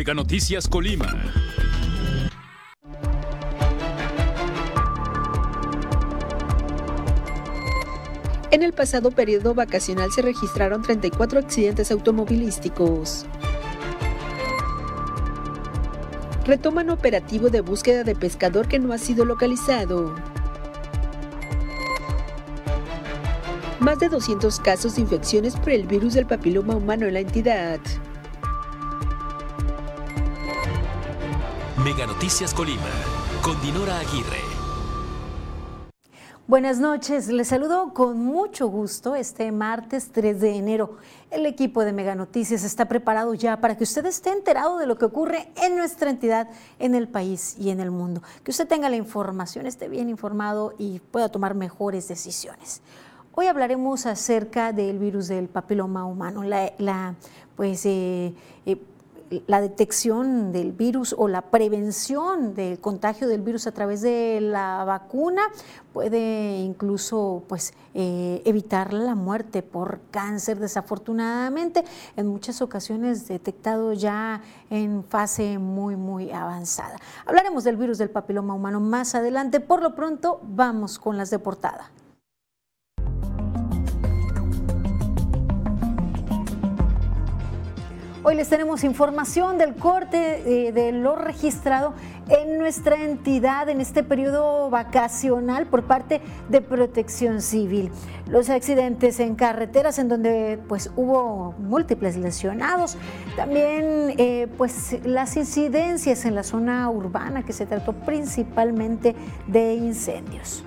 Mega Noticias Colima. En el pasado periodo vacacional se registraron 34 accidentes automovilísticos. Retoman operativo de búsqueda de pescador que no ha sido localizado. Más de 200 casos de infecciones por el virus del papiloma humano en la entidad. Mega Noticias Colima, con Dinora Aguirre. Buenas noches, les saludo con mucho gusto este martes 3 de enero. El equipo de Mega Noticias está preparado ya para que usted esté enterado de lo que ocurre en nuestra entidad, en el país y en el mundo. Que usted tenga la información, esté bien informado y pueda tomar mejores decisiones. Hoy hablaremos acerca del virus del papiloma humano, la, pues, eh, eh, la detección del virus o la prevención del contagio del virus a través de la vacuna puede incluso pues, eh, evitar la muerte por cáncer, desafortunadamente, en muchas ocasiones detectado ya en fase muy, muy avanzada. Hablaremos del virus del papiloma humano más adelante. Por lo pronto, vamos con las de portada. Hoy les tenemos información del corte eh, de lo registrado en nuestra entidad en este periodo vacacional por parte de Protección Civil. Los accidentes en carreteras en donde pues hubo múltiples lesionados, también eh, pues las incidencias en la zona urbana que se trató principalmente de incendios.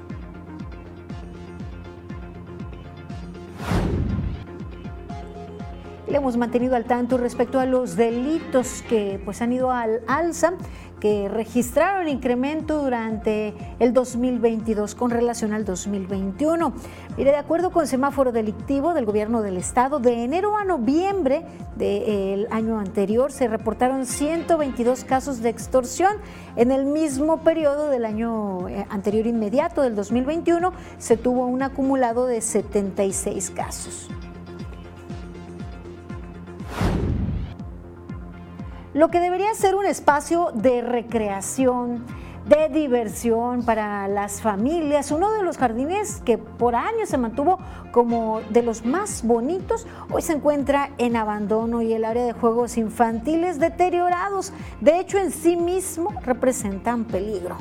Le hemos mantenido al tanto respecto a los delitos que pues, han ido al alza que registraron incremento durante el 2022 con relación al 2021. Mire, de acuerdo con semáforo delictivo del gobierno del estado, de enero a noviembre del año anterior se reportaron 122 casos de extorsión. En el mismo periodo del año eh, anterior inmediato del 2021 se tuvo un acumulado de 76 casos. Lo que debería ser un espacio de recreación, de diversión para las familias, uno de los jardines que por años se mantuvo como de los más bonitos, hoy se encuentra en abandono y el área de juegos infantiles deteriorados, de hecho en sí mismo representan peligro.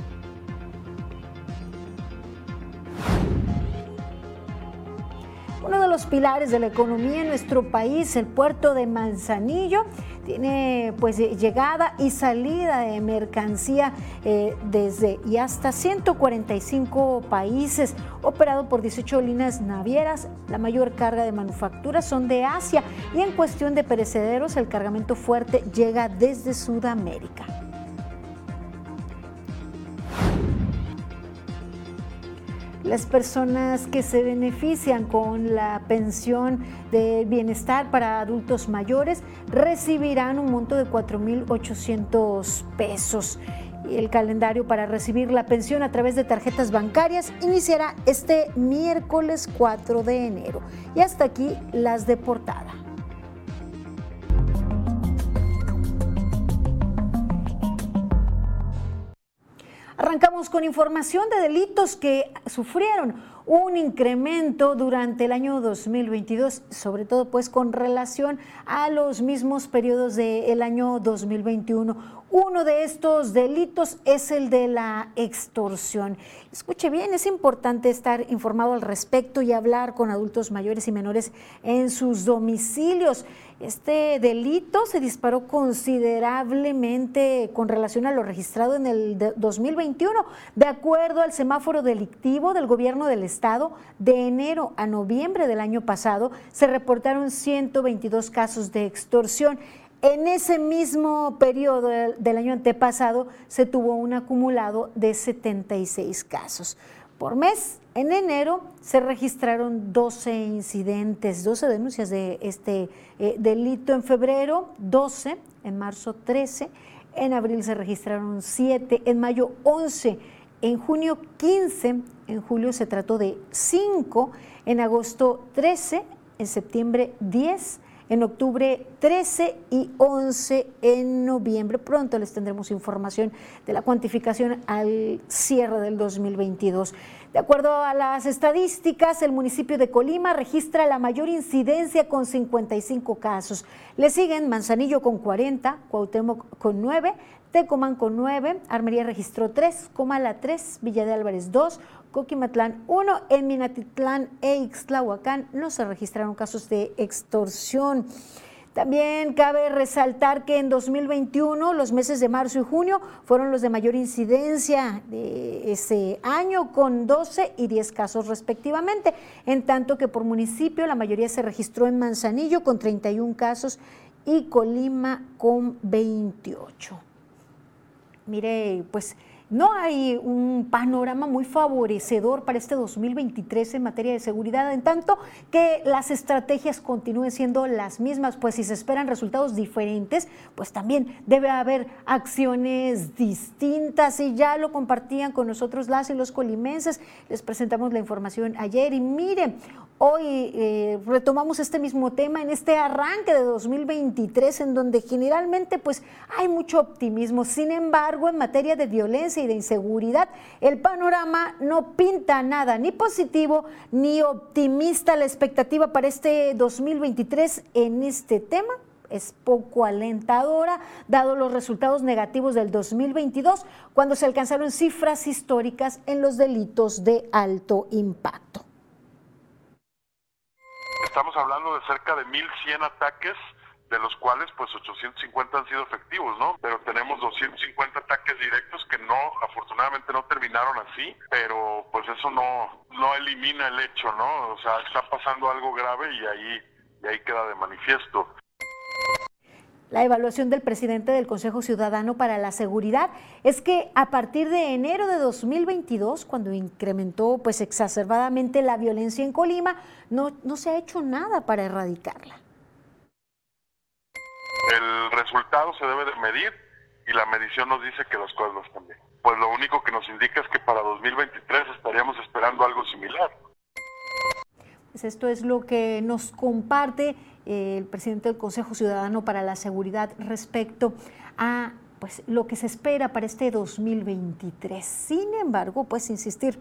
Uno de los pilares de la economía en nuestro país, el puerto de Manzanillo, tiene pues llegada y salida de mercancía eh, desde y hasta 145 países, operado por 18 líneas navieras. La mayor carga de manufactura son de Asia y en cuestión de perecederos el cargamento fuerte llega desde Sudamérica. Las personas que se benefician con la pensión de bienestar para adultos mayores recibirán un monto de 4.800 pesos. El calendario para recibir la pensión a través de tarjetas bancarias iniciará este miércoles 4 de enero. Y hasta aquí las de portada. Arrancamos con información de delitos que sufrieron un incremento durante el año 2022, sobre todo pues con relación a los mismos periodos del año 2021. Uno de estos delitos es el de la extorsión. Escuche bien, es importante estar informado al respecto y hablar con adultos mayores y menores en sus domicilios. Este delito se disparó considerablemente con relación a lo registrado en el 2021. De acuerdo al semáforo delictivo del gobierno del estado, de enero a noviembre del año pasado se reportaron 122 casos de extorsión. En ese mismo periodo del año antepasado se tuvo un acumulado de 76 casos por mes. En enero se registraron 12 incidentes, 12 denuncias de este eh, delito. En febrero, 12, en marzo, 13, en abril se registraron 7, en mayo, 11, en junio, 15, en julio se trató de 5, en agosto, 13, en septiembre, 10, en octubre 13 y 11 en noviembre. Pronto les tendremos información de la cuantificación al cierre del 2022. De acuerdo a las estadísticas, el municipio de Colima registra la mayor incidencia con 55 casos. Le siguen Manzanillo con 40, Cuauhtémoc con 9, Tecomán con 9, Armería registró 3, Comala 3, Villa de Álvarez 2, Coquimatlán 1, en Minatitlán e Ixtlahuacán no se registraron casos de extorsión. También cabe resaltar que en 2021 los meses de marzo y junio fueron los de mayor incidencia de ese año con 12 y 10 casos respectivamente, en tanto que por municipio la mayoría se registró en Manzanillo con 31 casos y Colima con 28. Mire, pues no hay un panorama muy favorecedor para este 2023 en materia de seguridad, en tanto que las estrategias continúen siendo las mismas, pues si se esperan resultados diferentes, pues también debe haber acciones distintas y ya lo compartían con nosotros las y los colimenses. Les presentamos la información ayer y miren, hoy eh, retomamos este mismo tema en este arranque de 2023 en donde generalmente pues hay mucho optimismo. Sin embargo, en materia de violencia y de inseguridad, el panorama no pinta nada, ni positivo ni optimista. La expectativa para este 2023 en este tema es poco alentadora, dado los resultados negativos del 2022, cuando se alcanzaron cifras históricas en los delitos de alto impacto. Estamos hablando de cerca de 1.100 ataques de los cuales pues 850 han sido efectivos, ¿no? Pero tenemos 250 ataques directos que no, afortunadamente no terminaron así, pero pues eso no, no elimina el hecho, ¿no? O sea, está pasando algo grave y ahí, y ahí queda de manifiesto. La evaluación del presidente del Consejo Ciudadano para la Seguridad es que a partir de enero de 2022, cuando incrementó pues exacerbadamente la violencia en Colima, no, no se ha hecho nada para erradicarla el resultado se debe de medir y la medición nos dice que no están bien. Pues lo único que nos indica es que para 2023 estaríamos esperando algo similar. Pues esto es lo que nos comparte eh, el presidente del Consejo Ciudadano para la Seguridad respecto a pues, lo que se espera para este 2023. Sin embargo, pues insistir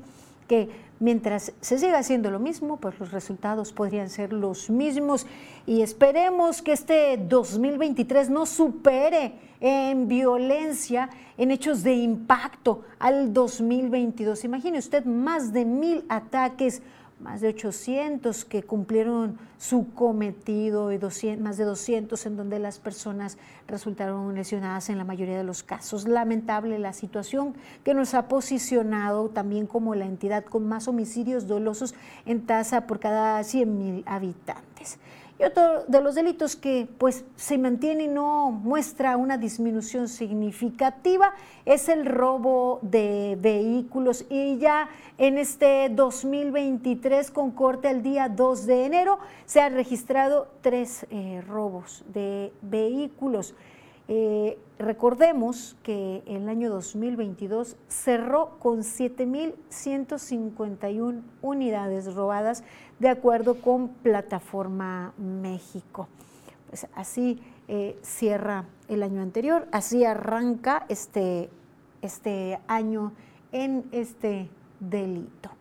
que mientras se siga haciendo lo mismo, pues los resultados podrían ser los mismos y esperemos que este 2023 no supere en violencia, en hechos de impacto al 2022. Imagine usted más de mil ataques más de 800 que cumplieron su cometido y más de 200 en donde las personas resultaron lesionadas en la mayoría de los casos. Lamentable la situación que nos ha posicionado también como la entidad con más homicidios dolosos en tasa por cada 100 mil habitantes. Y otro de los delitos que pues se mantiene y no muestra una disminución significativa es el robo de vehículos y ya en este 2023 con corte el día 2 de enero se han registrado tres eh, robos de vehículos. Eh, recordemos que el año 2022 cerró con 7.151 unidades robadas de acuerdo con Plataforma México. Pues así eh, cierra el año anterior, así arranca este, este año en este delito.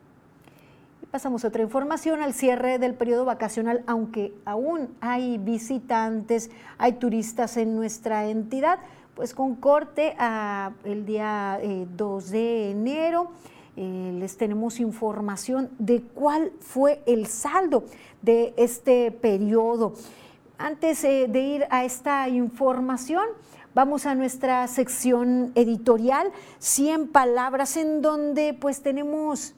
Pasamos a otra información al cierre del periodo vacacional, aunque aún hay visitantes, hay turistas en nuestra entidad, pues con corte a el día 2 eh, de enero. Eh, les tenemos información de cuál fue el saldo de este periodo. Antes eh, de ir a esta información, vamos a nuestra sección editorial, 100 palabras, en donde pues tenemos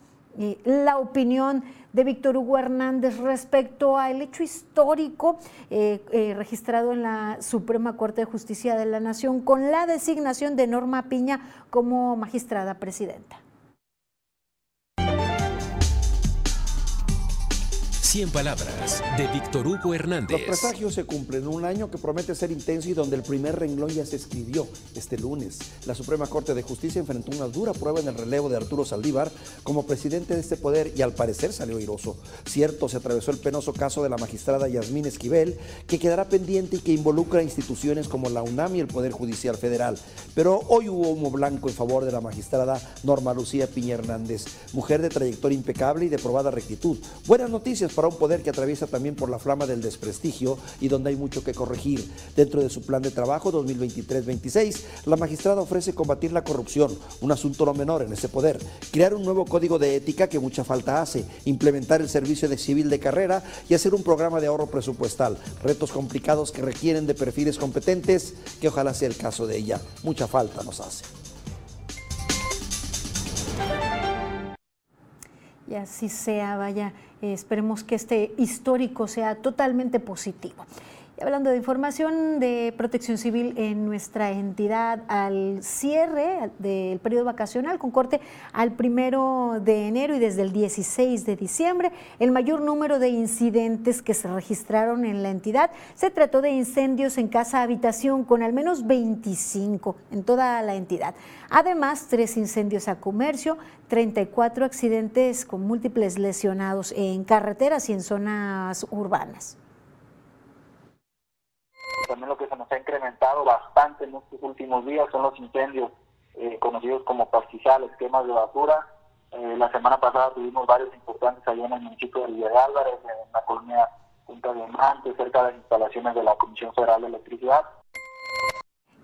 la opinión de Víctor Hugo Hernández respecto al hecho histórico eh, eh, registrado en la Suprema Corte de Justicia de la Nación con la designación de Norma Piña como magistrada presidenta. 100 palabras de Víctor Hugo Hernández. Los presagios se cumplen. Un año que promete ser intenso y donde el primer renglón ya se escribió este lunes. La Suprema Corte de Justicia enfrentó una dura prueba en el relevo de Arturo Saldívar como presidente de este poder y al parecer salió iroso. Cierto, se atravesó el penoso caso de la magistrada Yasmín Esquivel, que quedará pendiente y que involucra instituciones como la UNAM y el Poder Judicial Federal. Pero hoy hubo humo blanco en favor de la magistrada Norma Lucía Piña Hernández, mujer de trayectoria impecable y de probada rectitud. Buenas noticias para un poder que atraviesa también por la flama del desprestigio y donde hay mucho que corregir. Dentro de su plan de trabajo 2023-26, la magistrada ofrece combatir la corrupción, un asunto no menor en ese poder, crear un nuevo código de ética que mucha falta hace, implementar el servicio de civil de carrera y hacer un programa de ahorro presupuestal. Retos complicados que requieren de perfiles competentes, que ojalá sea el caso de ella. Mucha falta nos hace. Y así sea, vaya, esperemos que este histórico sea totalmente positivo hablando de información de protección civil en nuestra entidad al cierre del periodo vacacional con corte al primero de enero y desde el 16 de diciembre, el mayor número de incidentes que se registraron en la entidad se trató de incendios en casa habitación con al menos 25 en toda la entidad. Además, tres incendios a comercio, 34 accidentes con múltiples lesionados en carreteras y en zonas urbanas también lo que se nos ha incrementado bastante en estos últimos días son los incendios eh, conocidos como pastizales, quemas de basura. Eh, la semana pasada tuvimos varios importantes allá en el municipio de Villa Álvarez, en la colonia Punta Diamante, cerca de las instalaciones de la Comisión Federal de Electricidad.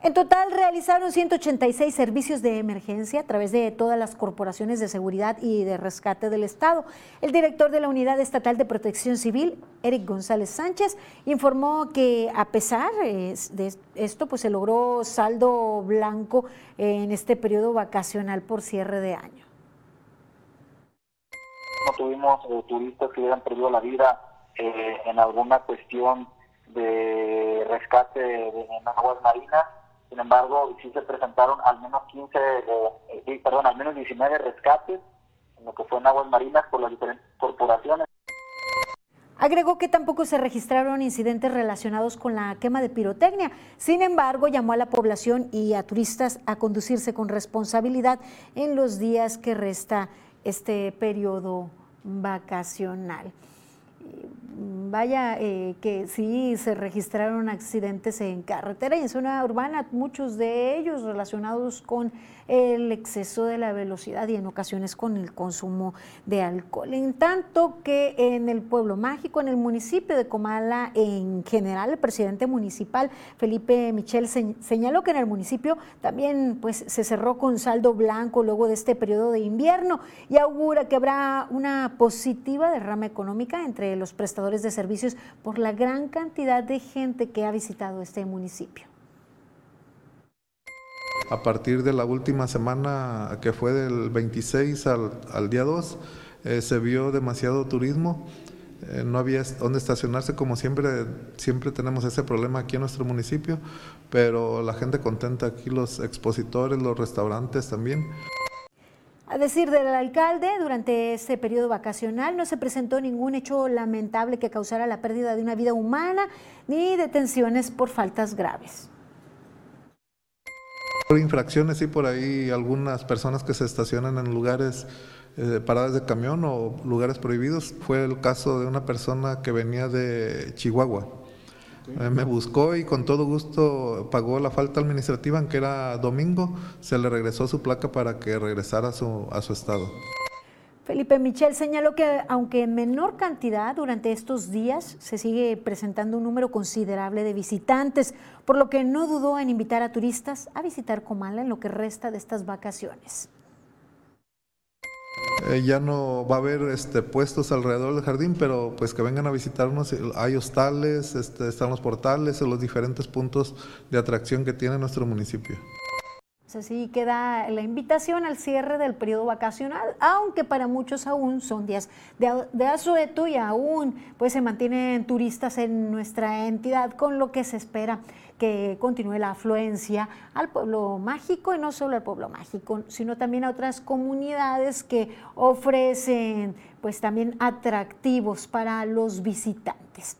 En total realizaron 186 servicios de emergencia a través de todas las corporaciones de seguridad y de rescate del Estado. El director de la Unidad Estatal de Protección Civil, Eric González Sánchez, informó que a pesar eh, de esto, pues se logró saldo blanco en este periodo vacacional por cierre de año. No tuvimos turistas que hubieran perdido la vida eh, en alguna cuestión de rescate en aguas marinas sin embargo, sí se presentaron al menos 15, eh, perdón, al menos 19 rescates en lo que fue en aguas marinas por las diferentes corporaciones. Agregó que tampoco se registraron incidentes relacionados con la quema de pirotecnia. Sin embargo, llamó a la población y a turistas a conducirse con responsabilidad en los días que resta este periodo vacacional. Vaya eh, que sí se registraron accidentes en carretera y en zona urbana, muchos de ellos relacionados con el exceso de la velocidad y en ocasiones con el consumo de alcohol. En tanto que en el pueblo mágico, en el municipio de Comala en general, el presidente municipal Felipe Michel señaló que en el municipio también pues, se cerró con saldo blanco luego de este periodo de invierno y augura que habrá una positiva derrama económica entre los prestadores de servicios por la gran cantidad de gente que ha visitado este municipio a partir de la última semana que fue del 26 al, día 2, eh, se vio demasiado turismo. Eh, no había dónde estacionarse, como siempre, siempre tenemos ese problema aquí en nuestro municipio, pero la gente contenta aquí, los expositores, los restaurantes también. A decir del alcalde, durante este periodo vacacional no se presentó ningún hecho lamentable que causara la pérdida de una vida humana ni detenciones por faltas graves. Por infracciones, sí, por ahí algunas personas que se estacionan en lugares, eh, paradas de camión o lugares prohibidos. Fue el caso de una persona que venía de Chihuahua. Eh, me buscó y con todo gusto pagó la falta administrativa, aunque era domingo, se le regresó su placa para que regresara a su, a su estado. Felipe Michel señaló que aunque en menor cantidad durante estos días se sigue presentando un número considerable de visitantes, por lo que no dudó en invitar a turistas a visitar Comala en lo que resta de estas vacaciones. Eh, ya no va a haber este, puestos alrededor del jardín, pero pues que vengan a visitarnos. Hay hostales, este, están los portales, los diferentes puntos de atracción que tiene nuestro municipio. Así queda la invitación al cierre del periodo vacacional, aunque para muchos aún son días de, de, asueto y aún pues se mantienen turistas en nuestra entidad, con lo que se espera que continúe la afluencia al pueblo mágico y no solo al pueblo mágico, sino también a otras comunidades que ofrecen pues también atractivos para los visitantes.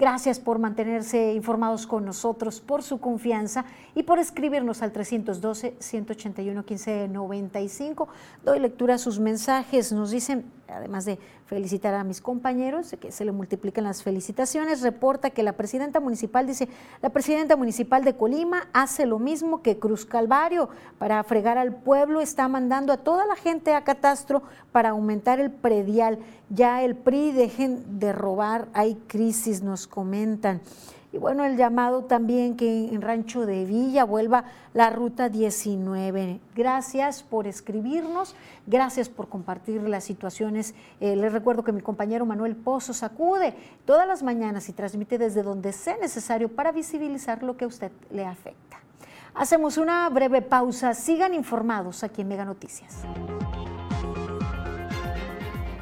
Gracias por mantenerse informados con nosotros, por su confianza y por escribirnos al 312-181-1595. Doy lectura a sus mensajes. Nos dicen, además de felicitar a mis compañeros, que se le multiplican las felicitaciones, reporta que la presidenta municipal dice, la presidenta municipal de Colima hace lo mismo que Cruz Calvario para fregar al pueblo, está mandando a toda la gente a catastro para aumentar el predial. Ya el PRI dejen de robar, hay crisis, nos comentan. Y bueno, el llamado también que en Rancho de Villa vuelva la ruta 19. Gracias por escribirnos, gracias por compartir las situaciones. Eh, les recuerdo que mi compañero Manuel Pozo sacude todas las mañanas y transmite desde donde sea necesario para visibilizar lo que a usted le afecta. Hacemos una breve pausa. Sigan informados aquí en Mega Noticias.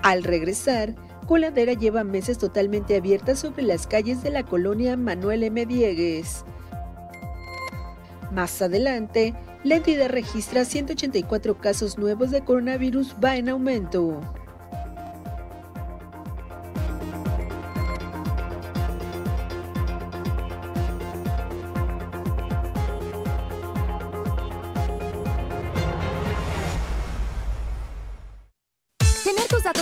Al regresar, Coladera lleva meses totalmente abierta sobre las calles de la colonia Manuel M. Diegues. Más adelante, la entidad registra 184 casos nuevos de coronavirus, va en aumento.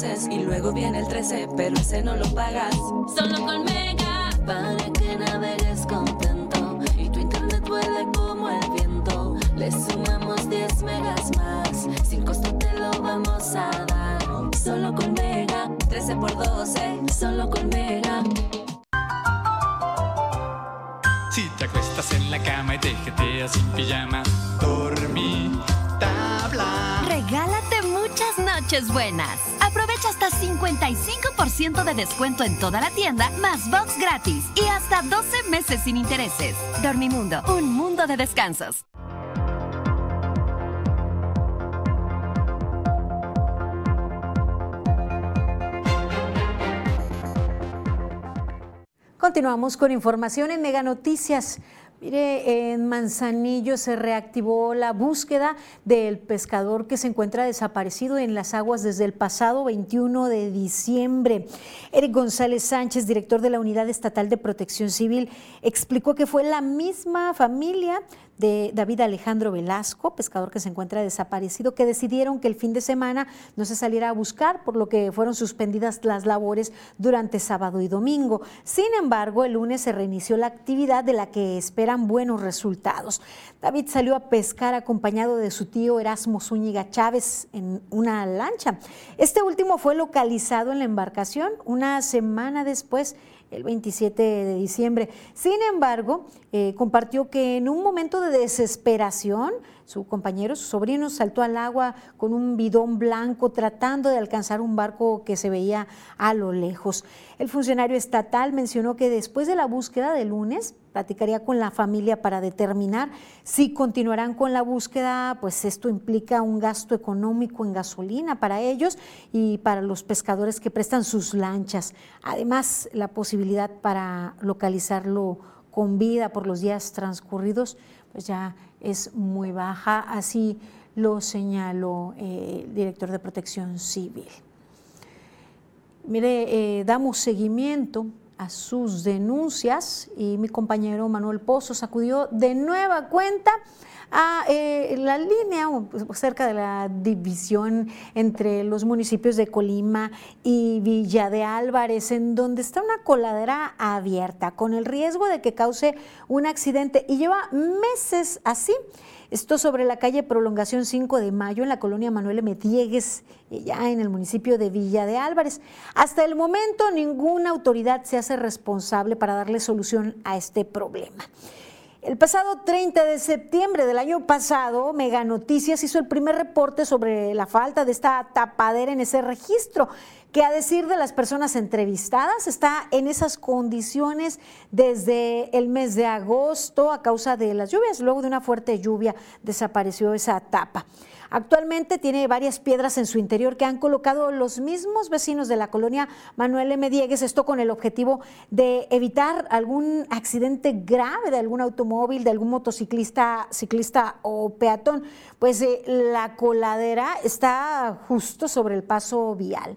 Meses y luego viene el 13, pero ese no lo pagas. Solo con Mega, para que navegues contento y tu internet vuele como el viento. Le sumamos 10 megas más, sin costo te lo vamos a dar. Solo con Mega, 13 por 12, solo con Mega. Si te acuestas en la cama y te jeteas sin pijama, dormí, tabla. Regálate muchas noches buenas. Hasta 55% de descuento en toda la tienda, más box gratis y hasta 12 meses sin intereses. Dormimundo, un mundo de descansos. Continuamos con información en Mega Noticias. Mire, en Manzanillo se reactivó la búsqueda del pescador que se encuentra desaparecido en las aguas desde el pasado 21 de diciembre. Eric González Sánchez, director de la Unidad Estatal de Protección Civil, explicó que fue la misma familia de David Alejandro Velasco, pescador que se encuentra desaparecido, que decidieron que el fin de semana no se saliera a buscar, por lo que fueron suspendidas las labores durante sábado y domingo. Sin embargo, el lunes se reinició la actividad de la que esperan buenos resultados. David salió a pescar acompañado de su tío Erasmo Zúñiga Chávez en una lancha. Este último fue localizado en la embarcación una semana después el 27 de diciembre. Sin embargo, eh, compartió que en un momento de desesperación, su compañero, su sobrino, saltó al agua con un bidón blanco tratando de alcanzar un barco que se veía a lo lejos. El funcionario estatal mencionó que después de la búsqueda de lunes, platicaría con la familia para determinar si continuarán con la búsqueda, pues esto implica un gasto económico en gasolina para ellos y para los pescadores que prestan sus lanchas. Además, la posibilidad para localizarlo con vida por los días transcurridos, pues ya es muy baja, así lo señaló eh, el director de Protección Civil. Mire, eh, damos seguimiento a sus denuncias y mi compañero Manuel Pozo sacudió de nueva cuenta a eh, la línea pues, cerca de la división entre los municipios de Colima y Villa de Álvarez, en donde está una coladera abierta con el riesgo de que cause un accidente y lleva meses así. Esto sobre la calle Prolongación 5 de Mayo en la colonia Manuel M. Diegues, eh, ya en el municipio de Villa de Álvarez. Hasta el momento ninguna autoridad se hace responsable para darle solución a este problema. El pasado 30 de septiembre del año pasado, Mega Noticias hizo el primer reporte sobre la falta de esta tapadera en ese registro, que a decir de las personas entrevistadas está en esas condiciones desde el mes de agosto a causa de las lluvias. Luego de una fuerte lluvia desapareció esa tapa. Actualmente tiene varias piedras en su interior que han colocado los mismos vecinos de la colonia Manuel M. Diegues, esto con el objetivo de evitar algún accidente grave de algún automóvil, de algún motociclista, ciclista o peatón. Pues eh, la coladera está justo sobre el paso vial.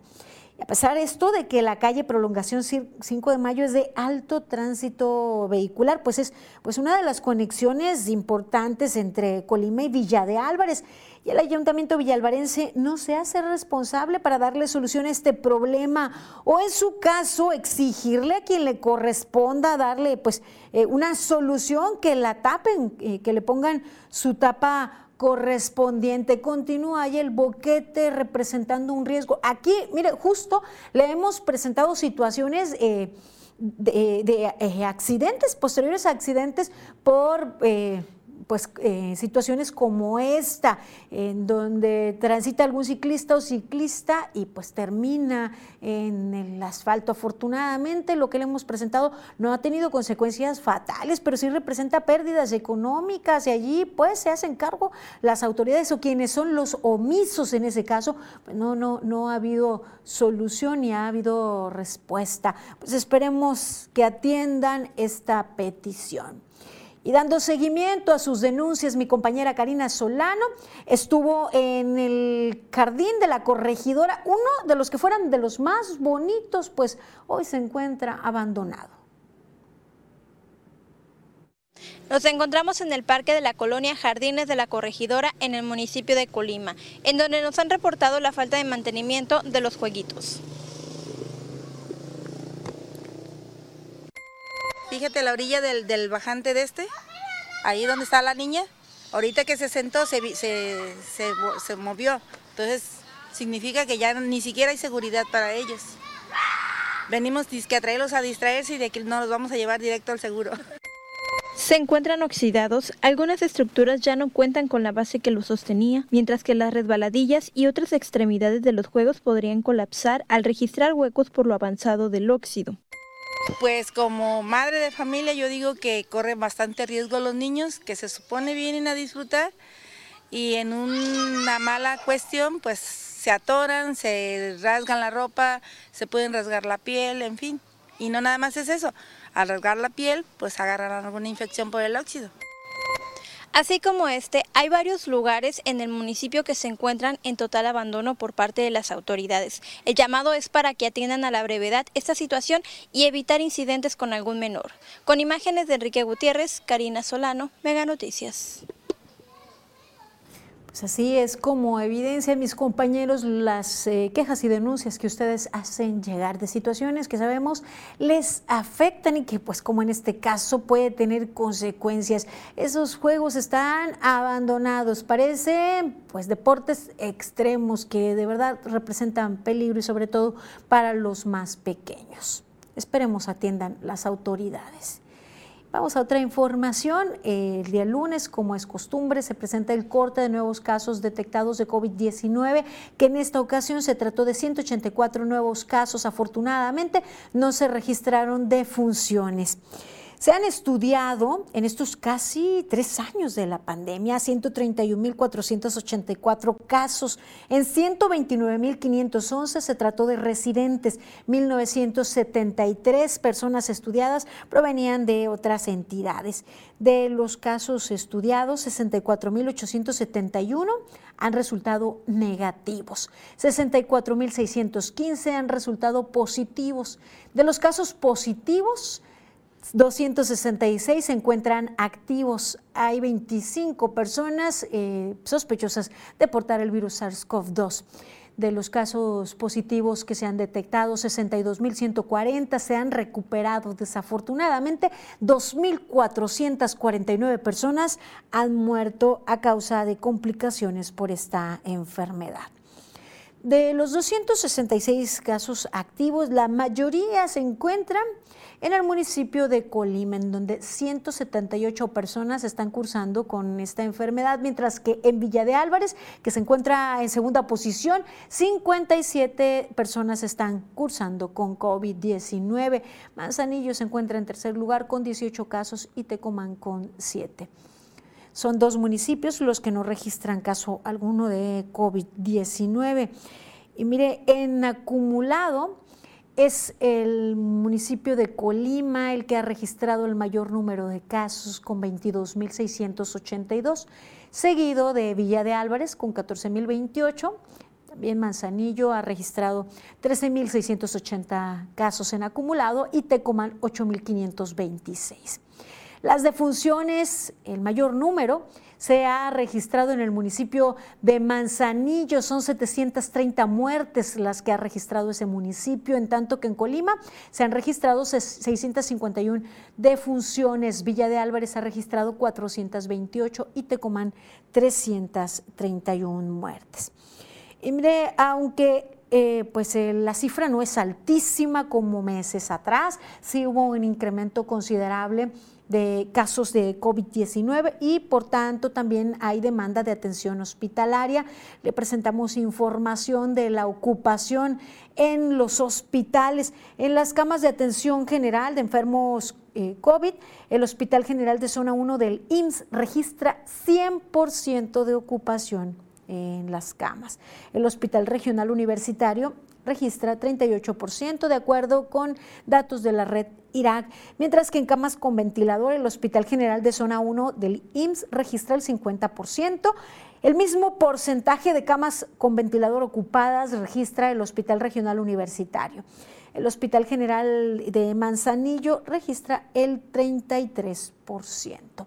Y a pesar de esto de que la calle Prolongación 5 de Mayo es de alto tránsito vehicular, pues es pues una de las conexiones importantes entre Colima y Villa de Álvarez. El ayuntamiento villalvarense no se hace responsable para darle solución a este problema o en su caso exigirle a quien le corresponda darle pues eh, una solución que la tapen, eh, que le pongan su tapa correspondiente. Continúa ahí el boquete representando un riesgo. Aquí, mire, justo le hemos presentado situaciones eh, de, de, accidentes, posteriores a accidentes por... pues eh, situaciones como esta, en donde transita algún ciclista o ciclista y pues termina en el asfalto. Afortunadamente lo que le hemos presentado no ha tenido consecuencias fatales, pero sí representa pérdidas económicas y allí pues se hacen cargo las autoridades o quienes son los omisos en ese caso, pues no, no, no ha habido solución ni ha habido respuesta. Pues esperemos que atiendan esta petición. Y dando seguimiento a sus denuncias, mi compañera Karina Solano estuvo en el jardín de la corregidora, uno de los que fueran de los más bonitos, pues hoy se encuentra abandonado. Nos encontramos en el parque de la colonia Jardines de la Corregidora en el municipio de Colima, en donde nos han reportado la falta de mantenimiento de los jueguitos. Fíjate la orilla del, del, bajante de este, ahí donde está la niña, ahorita que se sentó se, se, se, movió, entonces significa que ya ni siquiera hay seguridad para ellos. Venimos a traerlos a distraerse y de que no los vamos a llevar directo al seguro. Se encuentran oxidados, algunas estructuras ya no cuentan con la base que los sostenía, mientras que las resbaladillas y otras extremidades de los juegos podrían colapsar al registrar huecos por lo avanzado del óxido. Pues como madre de familia yo digo que corren bastante riesgo los niños que se supone vienen a disfrutar y en una mala cuestión pues se atoran, se rasgan la ropa, se pueden rasgar la piel, en fin. Y no nada más es eso, al rasgar la piel pues agarran alguna infección por el óxido. Así como este, hay varios lugares en el municipio que se encuentran en total abandono por parte de las autoridades. El llamado es para que atiendan a la brevedad esta situación y evitar incidentes con algún menor. Con imágenes de Enrique Gutiérrez, Karina Solano, Mega Noticias. Pues así es como evidencian mis compañeros las eh, quejas y denuncias que ustedes hacen llegar de situaciones que sabemos les afectan y que pues como en este caso puede tener consecuencias. Esos juegos están abandonados, parecen pues deportes extremos que de verdad representan peligro y sobre todo para los más pequeños. Esperemos atiendan las autoridades. Vamos a otra información. El día lunes, como es costumbre, se presenta el corte de nuevos casos detectados de COVID-19, que en esta ocasión se trató de 184 nuevos casos. Afortunadamente, no se registraron defunciones. Se han estudiado en estos casi tres años de la pandemia 131.484 casos. En 129.511 se trató de residentes. 1.973 personas estudiadas provenían de otras entidades. De los casos estudiados, 64.871 han resultado negativos. 64.615 han resultado positivos. De los casos positivos, 266 se encuentran activos. Hay 25 personas eh, sospechosas de portar el virus SARS-CoV-2. De los casos positivos que se han detectado, 62.140 se han recuperado. Desafortunadamente, 2.449 personas han muerto a causa de complicaciones por esta enfermedad. De los 266 casos activos, la mayoría se encuentran en el municipio de Colima, en donde 178 personas están cursando con esta enfermedad, mientras que en Villa de Álvarez, que se encuentra en segunda posición, 57 personas están cursando con COVID-19. Manzanillo se encuentra en tercer lugar con 18 casos y Tecomán con 7. Son dos municipios los que no registran caso alguno de COVID-19. Y mire, en acumulado es el municipio de Colima el que ha registrado el mayor número de casos con 22.682, seguido de Villa de Álvarez con 14.028. También Manzanillo ha registrado 13.680 casos en acumulado y Tecomán 8.526. Las defunciones, el mayor número, se ha registrado en el municipio de Manzanillo. Son 730 muertes las que ha registrado ese municipio, en tanto que en Colima se han registrado 651 defunciones. Villa de Álvarez ha registrado 428 y Tecomán 331 muertes. Y mire, aunque eh, pues eh, la cifra no es altísima como meses atrás, sí hubo un incremento considerable de casos de COVID-19 y por tanto también hay demanda de atención hospitalaria. Le presentamos información de la ocupación en los hospitales, en las camas de atención general de enfermos eh, COVID. El Hospital General de Zona 1 del IMSS registra 100% de ocupación en las camas. El Hospital Regional Universitario registra 38% de acuerdo con datos de la red Irak, mientras que en camas con ventilador el Hospital General de Zona 1 del IMSS registra el 50%. El mismo porcentaje de camas con ventilador ocupadas registra el Hospital Regional Universitario. El Hospital General de Manzanillo registra el 33%.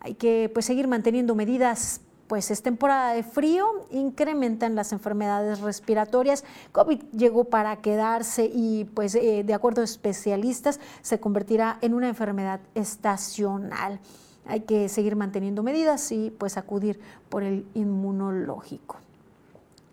Hay que pues, seguir manteniendo medidas pues es temporada de frío, incrementan las enfermedades respiratorias. COVID llegó para quedarse y pues eh, de acuerdo a especialistas se convertirá en una enfermedad estacional. Hay que seguir manteniendo medidas y pues acudir por el inmunológico.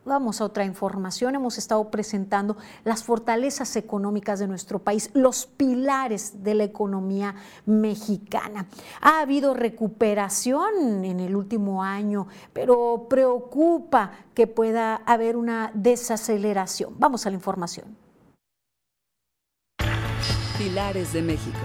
Vamos a otra información. Hemos estado presentando las fortalezas económicas de nuestro país, los pilares de la economía mexicana. Ha habido recuperación en el último año, pero preocupa que pueda haber una desaceleración. Vamos a la información. Pilares de México.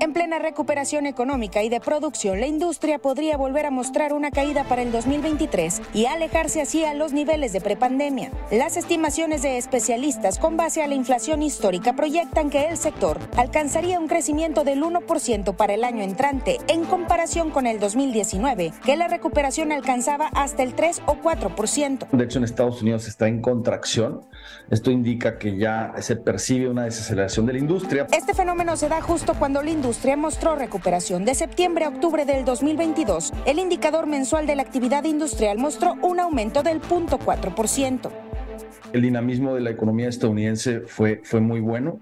En plena recuperación económica y de producción, la industria podría volver a mostrar una caída para el 2023 y alejarse así a los niveles de prepandemia. Las estimaciones de especialistas con base a la inflación histórica proyectan que el sector alcanzaría un crecimiento del 1% para el año entrante en comparación con el 2019, que la recuperación alcanzaba hasta el 3 o 4%. De hecho, en Estados Unidos está en contracción. Esto indica que ya se percibe una desaceleración de la industria. Este fenómeno se da justo cuando la industria mostró recuperación. De septiembre a octubre del 2022, el indicador mensual de la actividad industrial mostró un aumento del 0.4%. El dinamismo de la economía estadounidense fue, fue muy bueno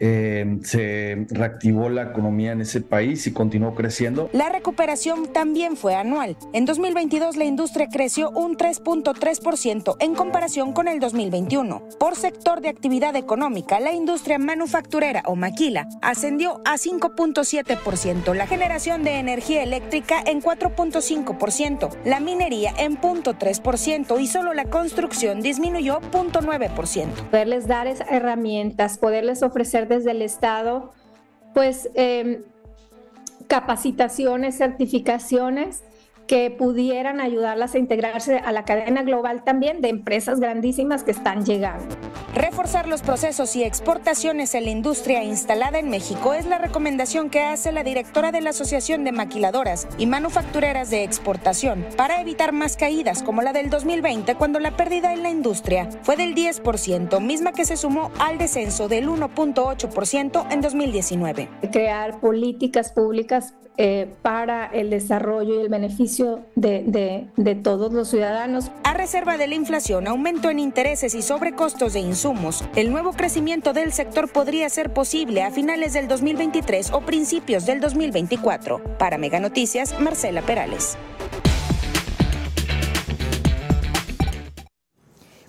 eh, se reactivó la economía en ese país y continuó creciendo. La recuperación también fue anual. En 2022 la industria creció un 3.3% en comparación con el 2021. Por sector de actividad económica, la industria manufacturera o maquila ascendió a 5.7%, la generación de energía eléctrica en 4.5%, la minería en 0.3% y solo la construcción disminuyó 0.9%. Poderles dar esas herramientas, poderles ofrecer desde el Estado, pues eh, capacitaciones, certificaciones que pudieran ayudarlas a integrarse a la cadena global también de empresas grandísimas que están llegando. Reforzar los procesos y exportaciones en la industria instalada en México es la recomendación que hace la directora de la Asociación de Maquiladoras y Manufactureras de Exportación para evitar más caídas como la del 2020 cuando la pérdida en la industria fue del 10%, misma que se sumó al descenso del 1.8% en 2019. Crear políticas públicas eh, para el desarrollo y el beneficio de, de, de, todos los ciudadanos. A reserva de la inflación, aumento en intereses y sobrecostos de insumos, el nuevo crecimiento del sector podría ser posible a finales del 2023 o principios del 2024. Para Mega Noticias, Marcela Perales.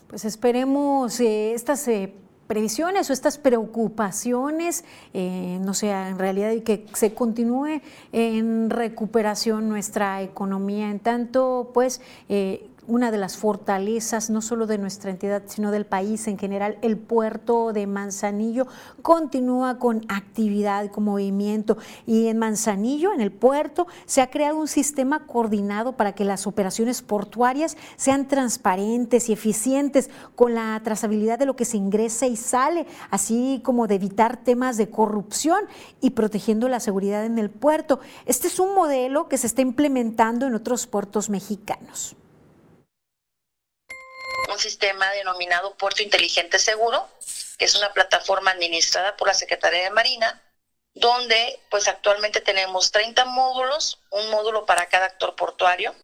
Pues esperemos eh, estas eh, previsiones o estas preocupaciones, eh, no sea en realidad y que se continúe en recuperación nuestra economía, en tanto pues eh, una de las fortalezas, no solo de nuestra entidad, sino del país en general. El puerto de Manzanillo continúa con actividad, con movimiento. Y en Manzanillo, en el puerto, se ha creado un sistema coordinado para que las operaciones portuarias sean transparentes y eficientes, con la trazabilidad de lo que se ingresa y sale, así como de evitar temas de corrupción y protegiendo la seguridad en el puerto. Este es un modelo que se está implementando en otros puertos mexicanos un sistema denominado Puerto Inteligente Seguro, que es una plataforma administrada por la Secretaría de Marina, donde pues actualmente tenemos 30 módulos, un módulo para cada actor portuario.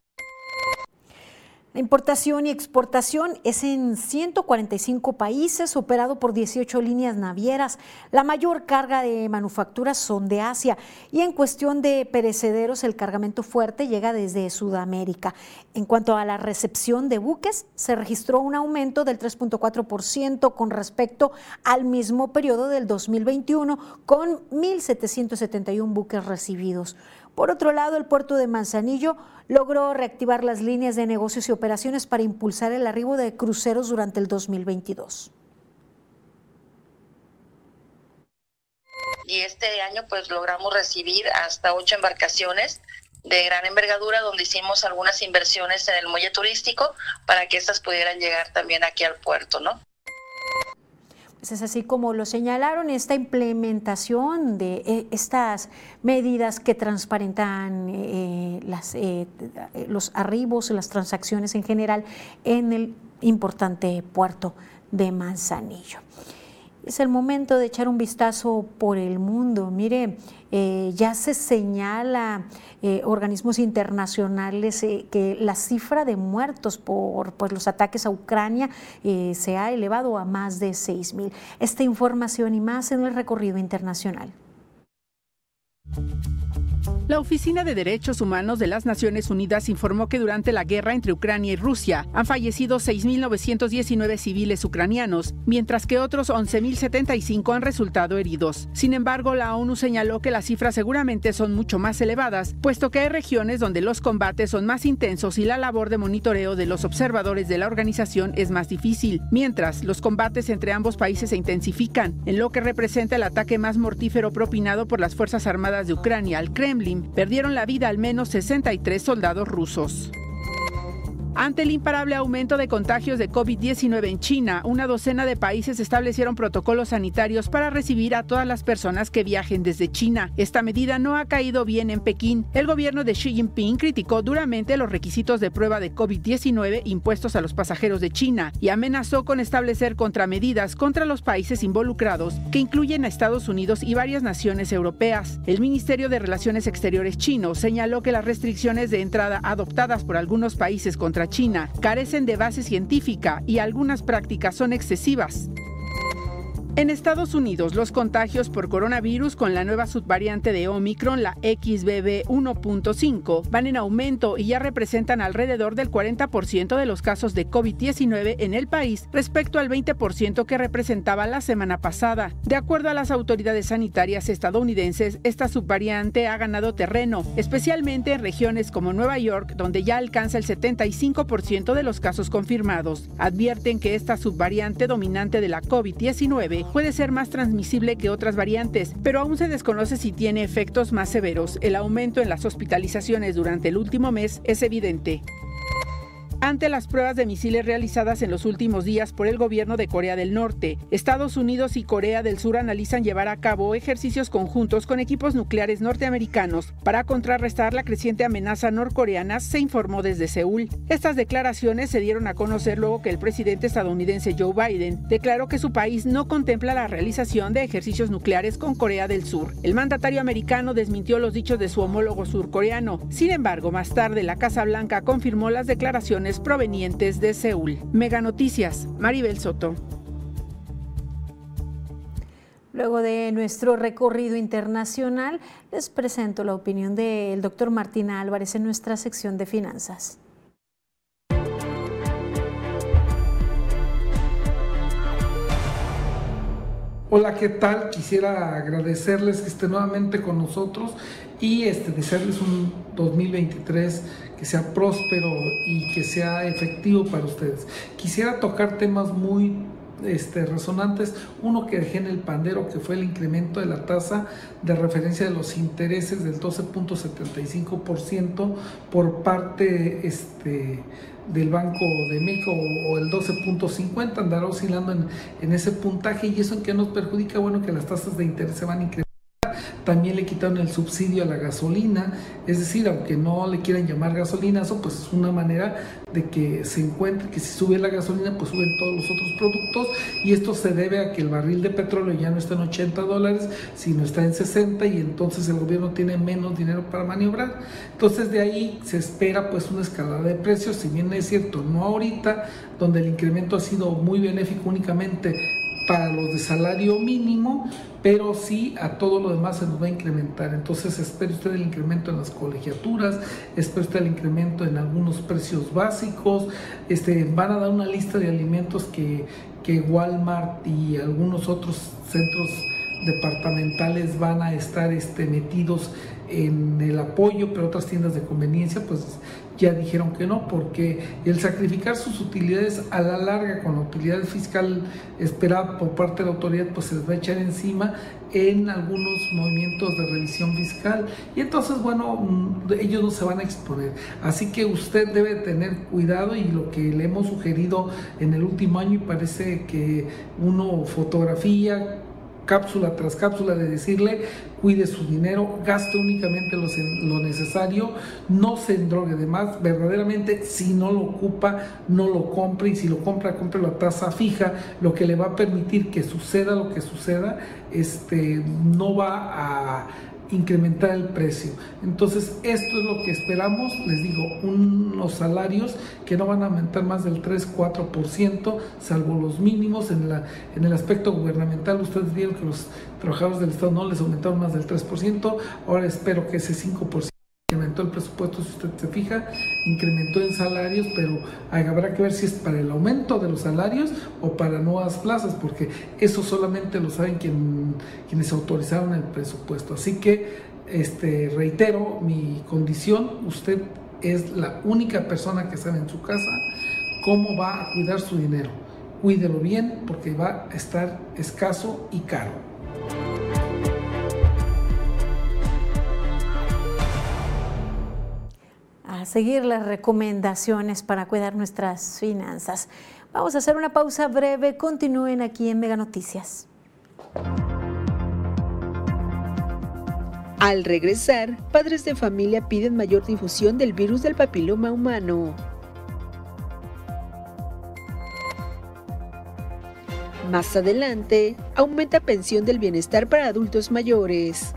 La importación y exportación es en 145 países, operado por 18 líneas navieras. La mayor carga de manufacturas son de Asia y en cuestión de perecederos el cargamento fuerte llega desde Sudamérica. En cuanto a la recepción de buques, se registró un aumento del 3.4% con respecto al mismo periodo del 2021, con 1.771 buques recibidos. Por otro lado, el puerto de Manzanillo logró reactivar las líneas de negocios y operaciones para impulsar el arribo de cruceros durante el 2022. Y este año pues logramos recibir hasta ocho embarcaciones de gran envergadura donde hicimos algunas inversiones en el muelle turístico para que estas pudieran llegar también aquí al puerto, ¿no? Es así como lo señalaron, esta implementación de eh, estas medidas que transparentan eh, eh, los arribos, las transacciones en general en el importante puerto de Manzanillo. Es el momento de echar un vistazo por el mundo. Mire, eh, ya se señala eh, organismos internacionales eh, que la cifra de muertos por pues, los ataques a Ucrania se ha elevado a más de 6 mil. Esta información y más en el recorrido internacional. La Oficina de Derechos Humanos de las Naciones Unidas informó que durante la guerra entre Ucrania y Rusia han fallecido 6.919 civiles ucranianos, mientras que otros 11.075 han resultado heridos. Sin embargo, la ONU señaló que las cifras seguramente son mucho más elevadas, puesto que hay regiones donde los combates son más intensos y la labor de monitoreo de los observadores de la organización es más difícil, mientras los combates entre ambos países se intensifican, en lo que representa el ataque más mortífero propinado por las Fuerzas Armadas de Ucrania al Kremlin perdieron la vida al menos 63 soldados rusos. Ante el imparable aumento de contagios de COVID-19 en China, una docena de países establecieron protocolos sanitarios para recibir a todas las personas que viajen desde China. Esta medida no ha caído bien en Pekín. El gobierno de Xi Jinping criticó duramente los requisitos de prueba de COVID-19 impuestos a los pasajeros de China y amenazó con establecer contramedidas contra los países involucrados, que incluyen a Estados Unidos y varias naciones europeas. El Ministerio de Relaciones Exteriores chino señaló que las restricciones de entrada adoptadas por algunos países contra China carecen de base científica y algunas prácticas son excesivas. En Estados Unidos, los contagios por coronavirus con la nueva subvariante de Omicron, la XBB 1.5, van en aumento y ya representan alrededor del 40% de los casos de COVID-19 en el país respecto al 20% que representaba la semana pasada. De acuerdo a las autoridades sanitarias estadounidenses, esta subvariante ha ganado terreno, especialmente en regiones como Nueva York, donde ya alcanza el 75% de los casos confirmados. Advierten que esta subvariante dominante de la COVID-19 puede ser más transmisible que otras variantes, pero aún se desconoce si tiene efectos más severos. El aumento en las hospitalizaciones durante el último mes es evidente. Ante las pruebas de misiles realizadas en los últimos días por el gobierno de Corea del Norte, Estados Unidos y Corea del Sur analizan llevar a cabo ejercicios conjuntos con equipos nucleares norteamericanos para contrarrestar la creciente amenaza norcoreana, se informó desde Seúl. Estas declaraciones se dieron a conocer luego que el presidente estadounidense Joe Biden declaró que su país no contempla la realización de ejercicios nucleares con Corea del Sur. El mandatario americano desmintió los dichos de su homólogo surcoreano. Sin embargo, más tarde la Casa Blanca confirmó las declaraciones provenientes de Seúl. Mega Noticias, Maribel Soto. Luego de nuestro recorrido internacional, les presento la opinión del doctor Martín Álvarez en nuestra sección de finanzas. Hola, ¿qué tal? Quisiera agradecerles que estén nuevamente con nosotros y este, desearles un 2023 que sea próspero y que sea efectivo para ustedes. Quisiera tocar temas muy este, resonantes. Uno que dejé en el pandero, que fue el incremento de la tasa de referencia de los intereses del 12.75% por parte este, del Banco de México o el 12.50, andará oscilando en, en ese puntaje y eso en que nos perjudica, bueno, que las tasas de interés se van a incrementar también le quitaron el subsidio a la gasolina, es decir, aunque no le quieran llamar gasolinazo, pues es una manera de que se encuentre que si sube la gasolina, pues suben todos los otros productos y esto se debe a que el barril de petróleo ya no está en 80 dólares, sino está en 60 y entonces el gobierno tiene menos dinero para maniobrar. Entonces de ahí se espera pues una escalada de precios, si bien es cierto, no ahorita, donde el incremento ha sido muy benéfico únicamente para los de salario mínimo, pero sí a todo lo demás se nos va a incrementar. Entonces espere usted el incremento en las colegiaturas, espere usted el incremento en algunos precios básicos, este, van a dar una lista de alimentos que, que Walmart y algunos otros centros departamentales van a estar este, metidos en el apoyo, pero otras tiendas de conveniencia pues ya dijeron que no, porque el sacrificar sus utilidades a la larga con la utilidad fiscal esperada por parte de la autoridad pues se les va a echar encima en algunos movimientos de revisión fiscal. Y entonces bueno ellos no se van a exponer. Así que usted debe tener cuidado y lo que le hemos sugerido en el último año y parece que uno fotografía cápsula tras cápsula de decirle cuide su dinero, gaste únicamente lo, necesario, no se endrogue de más, verdaderamente si no lo ocupa, no lo compre y si lo compra, compre la tasa fija, lo que le va a permitir que suceda lo que suceda, este, no va a incrementar el precio. Entonces, esto es lo que esperamos, les digo, unos salarios que no van a aumentar más del 3-4%, salvo los mínimos en, la, en el aspecto gubernamental. Ustedes vieron que los trabajadores del Estado no les aumentaron más del 3%, ahora espero que ese 5% incrementó el presupuesto, si usted se fija, incrementó en salarios, pero habrá que ver si es para el aumento de los salarios o para nuevas plazas, porque eso solamente lo saben quien, quienes autorizaron el presupuesto. Así que, este, reitero mi condición, usted es la única persona que sabe en su casa cómo va a cuidar su dinero. Cuídelo bien porque va a estar escaso y caro. Seguir las recomendaciones para cuidar nuestras finanzas. Vamos a hacer una pausa breve. Continúen aquí en Mega Noticias. Al regresar, padres de familia piden mayor difusión del virus del papiloma humano. Más adelante, aumenta pensión del bienestar para adultos mayores.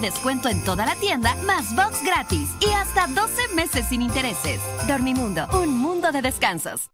Descuento en toda la tienda, más box gratis y hasta 12 meses sin intereses. Dormimundo, un mundo de descansos.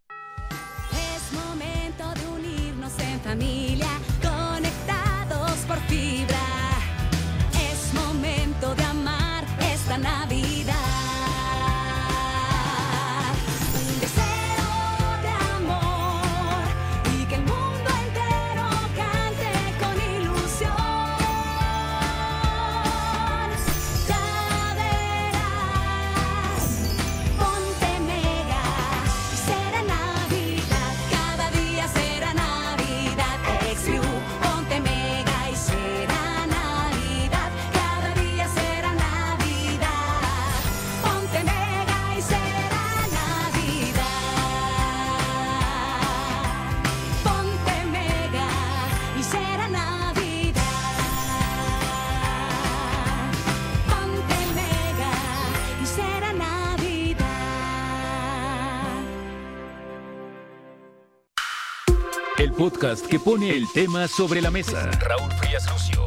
Podcast que pone el tema sobre la mesa. Raúl Frías Lucio.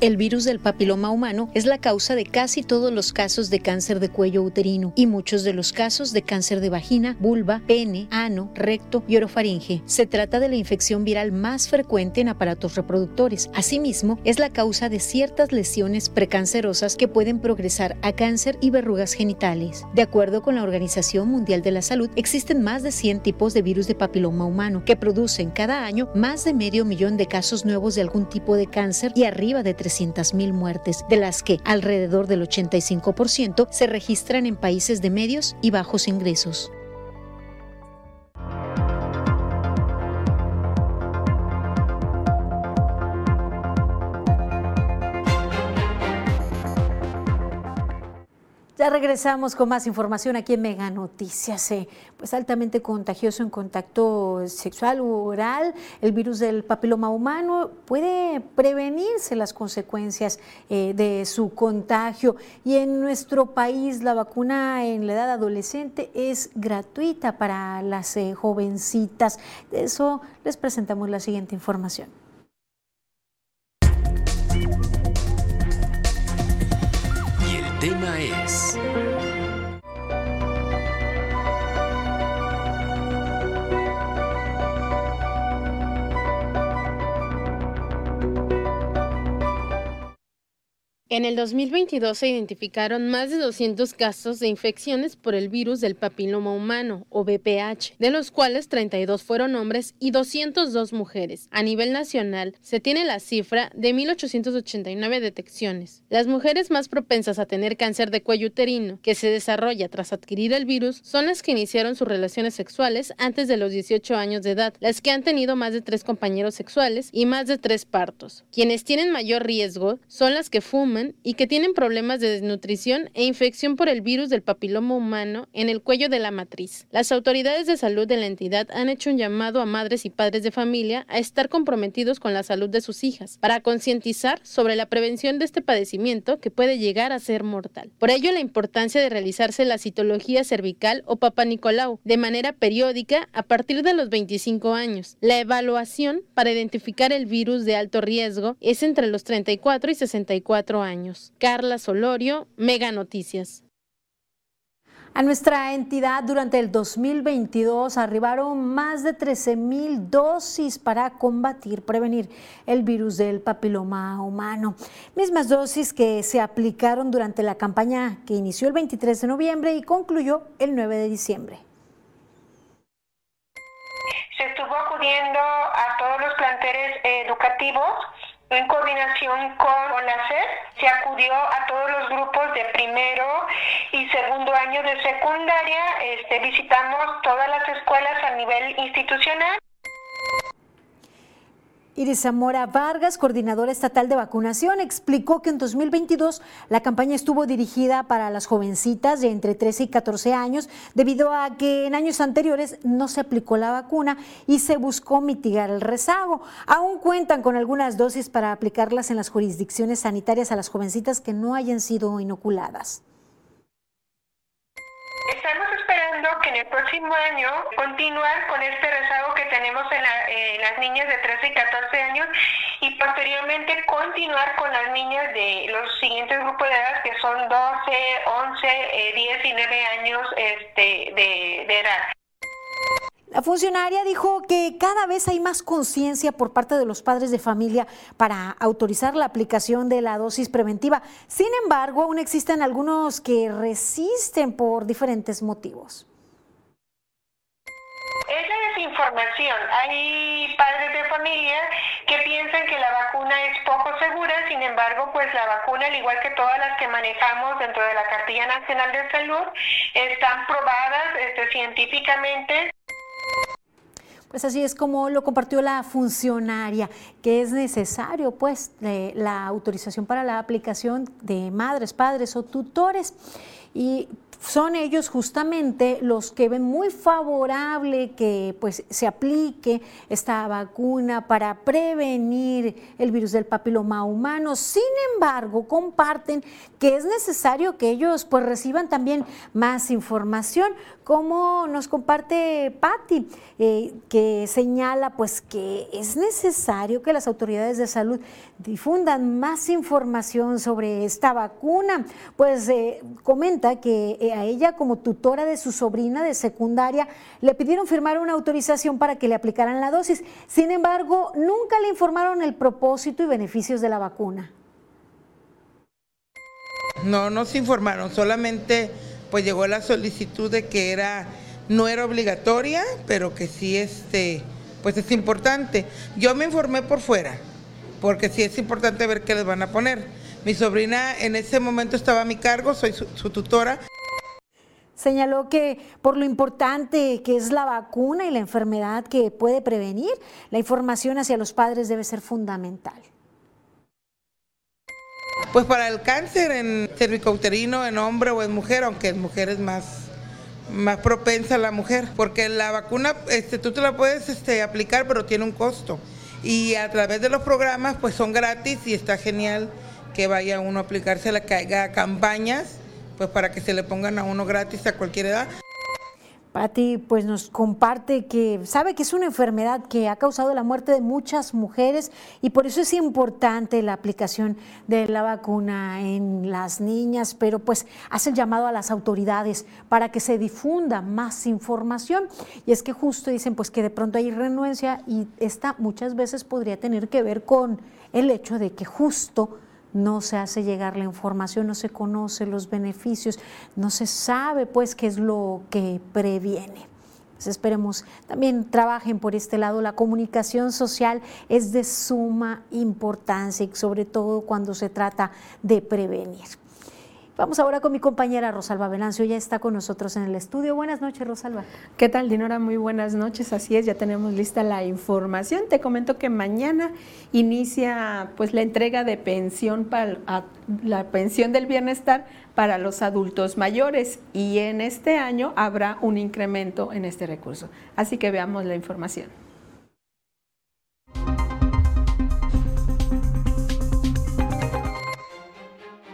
El virus del papiloma humano es la causa de casi todos los casos de cáncer de cuello uterino y muchos de los casos de cáncer de vagina, vulva, pene, ano, recto y orofaringe. Se trata de la infección viral más frecuente en aparatos reproductores. Asimismo, es la causa de ciertas lesiones precancerosas que pueden progresar a cáncer y verrugas genitales. De acuerdo con la Organización Mundial de la Salud, existen más de 100 tipos de virus de papiloma humano que producen cada año más de medio millón de casos nuevos de algún tipo de cáncer y arriba de 300.000 muertes, de las que alrededor del 85% se registran en países de medios y bajos ingresos. Ya regresamos con más información aquí en Mega Noticias. Eh, pues altamente contagioso en contacto sexual u oral, el virus del papiloma humano puede prevenirse las consecuencias eh, de su contagio. Y en nuestro país la vacuna en la edad adolescente es gratuita para las eh, jovencitas. De eso les presentamos la siguiente información. Tema es... En el 2022 se identificaron más de 200 casos de infecciones por el virus del papiloma humano, o VPH, de los cuales 32 fueron hombres y 202 mujeres. A nivel nacional, se tiene la cifra de 1.889 detecciones. Las mujeres más propensas a tener cáncer de cuello uterino, que se desarrolla tras adquirir el virus, son las que iniciaron sus relaciones sexuales antes de los 18 años de edad, las que han tenido más de tres compañeros sexuales y más de tres partos. Quienes tienen mayor riesgo son las que fuman y que tienen problemas de desnutrición e infección por el virus del papiloma humano en el cuello de la matriz. Las autoridades de salud de la entidad han hecho un llamado a madres y padres de familia a estar comprometidos con la salud de sus hijas para concientizar sobre la prevención de este padecimiento que puede llegar a ser mortal. Por ello, la importancia de realizarse la citología cervical o papanicolau de manera periódica a partir de los 25 años. La evaluación para identificar el virus de alto riesgo es entre los 34 y 64 años. Carla Solorio, Mega Noticias. A nuestra entidad durante el 2022 arribaron más de 13 mil dosis para combatir, prevenir el virus del papiloma humano. Mismas dosis que se aplicaron durante la campaña que inició el 23 de noviembre y concluyó el 9 de diciembre. Se estuvo acudiendo a todos los planteles educativos en coordinación con la SED, se acudió a todos los grupos de primero y segundo año de secundaria, este, visitamos todas las escuelas a nivel institucional. Iris Zamora Vargas, coordinadora estatal de vacunación, explicó que en 2022 la campaña estuvo dirigida para las jovencitas de entre 13 y 14 años, debido a que en años anteriores no se aplicó la vacuna y se buscó mitigar el rezago. Aún cuentan con algunas dosis para aplicarlas en las jurisdicciones sanitarias a las jovencitas que no hayan sido inoculadas. En el próximo año continuar con este rezago que tenemos en, la- en las niñas de 13 y 14 años y posteriormente continuar con las niñas de los siguientes grupos de edad que son 12, 11, eh, 10 y 9 años este, de, de edad. La funcionaria dijo que cada vez hay más conciencia por parte de los padres de familia para autorizar la aplicación de la dosis preventiva. Sin embargo, aún existen algunos que resisten por diferentes motivos. Es la desinformación. Hay padres de familia que piensan que la vacuna es poco segura, sin embargo, pues la vacuna, al igual que todas las que manejamos dentro de la Cartilla Nacional de Salud, están probadas este, científicamente. Pues así es como lo compartió la funcionaria, que es necesario pues de la autorización para la aplicación de madres, padres o tutores. Y son ellos justamente los que ven muy favorable que pues se aplique esta vacuna para prevenir el virus del papiloma humano. Sin embargo, comparten que es necesario que ellos pues reciban también más información, como nos comparte Patti, eh, que señala pues que es necesario que las autoridades de salud difundan más información sobre esta vacuna. Pues eh, comenta que eh, a ella como tutora de su sobrina de secundaria le pidieron firmar una autorización para que le aplicaran la dosis. Sin embargo, nunca le informaron el propósito y beneficios de la vacuna. No nos informaron, solamente pues llegó la solicitud de que era no era obligatoria, pero que sí este pues es importante. Yo me informé por fuera, porque sí es importante ver qué les van a poner. Mi sobrina en ese momento estaba a mi cargo, soy su, su tutora. Señaló que por lo importante que es la vacuna y la enfermedad que puede prevenir, la información hacia los padres debe ser fundamental. Pues para el cáncer en cervicouterino, en hombre o en mujer, aunque en mujer es más, más propensa la mujer, porque la vacuna este, tú te la puedes este, aplicar, pero tiene un costo. Y a través de los programas, pues son gratis y está genial que vaya uno a aplicársela, que haga campañas, pues para que se le pongan a uno gratis a cualquier edad. Patti pues nos comparte que sabe que es una enfermedad que ha causado la muerte de muchas mujeres y por eso es importante la aplicación de la vacuna en las niñas, pero pues hace el llamado a las autoridades para que se difunda más información. Y es que justo dicen pues que de pronto hay renuencia y esta muchas veces podría tener que ver con el hecho de que justo no se hace llegar la información, no se conoce los beneficios, no se sabe pues qué es lo que previene. Pues esperemos también trabajen por este lado. La comunicación social es de suma importancia y sobre todo cuando se trata de prevenir. Vamos ahora con mi compañera Rosalba Venancio, ya está con nosotros en el estudio. Buenas noches, Rosalba. ¿Qué tal, Dinora? Muy buenas noches. Así es, ya tenemos lista la información. Te comento que mañana inicia pues la entrega de pensión para la pensión del bienestar para los adultos mayores y en este año habrá un incremento en este recurso. Así que veamos la información.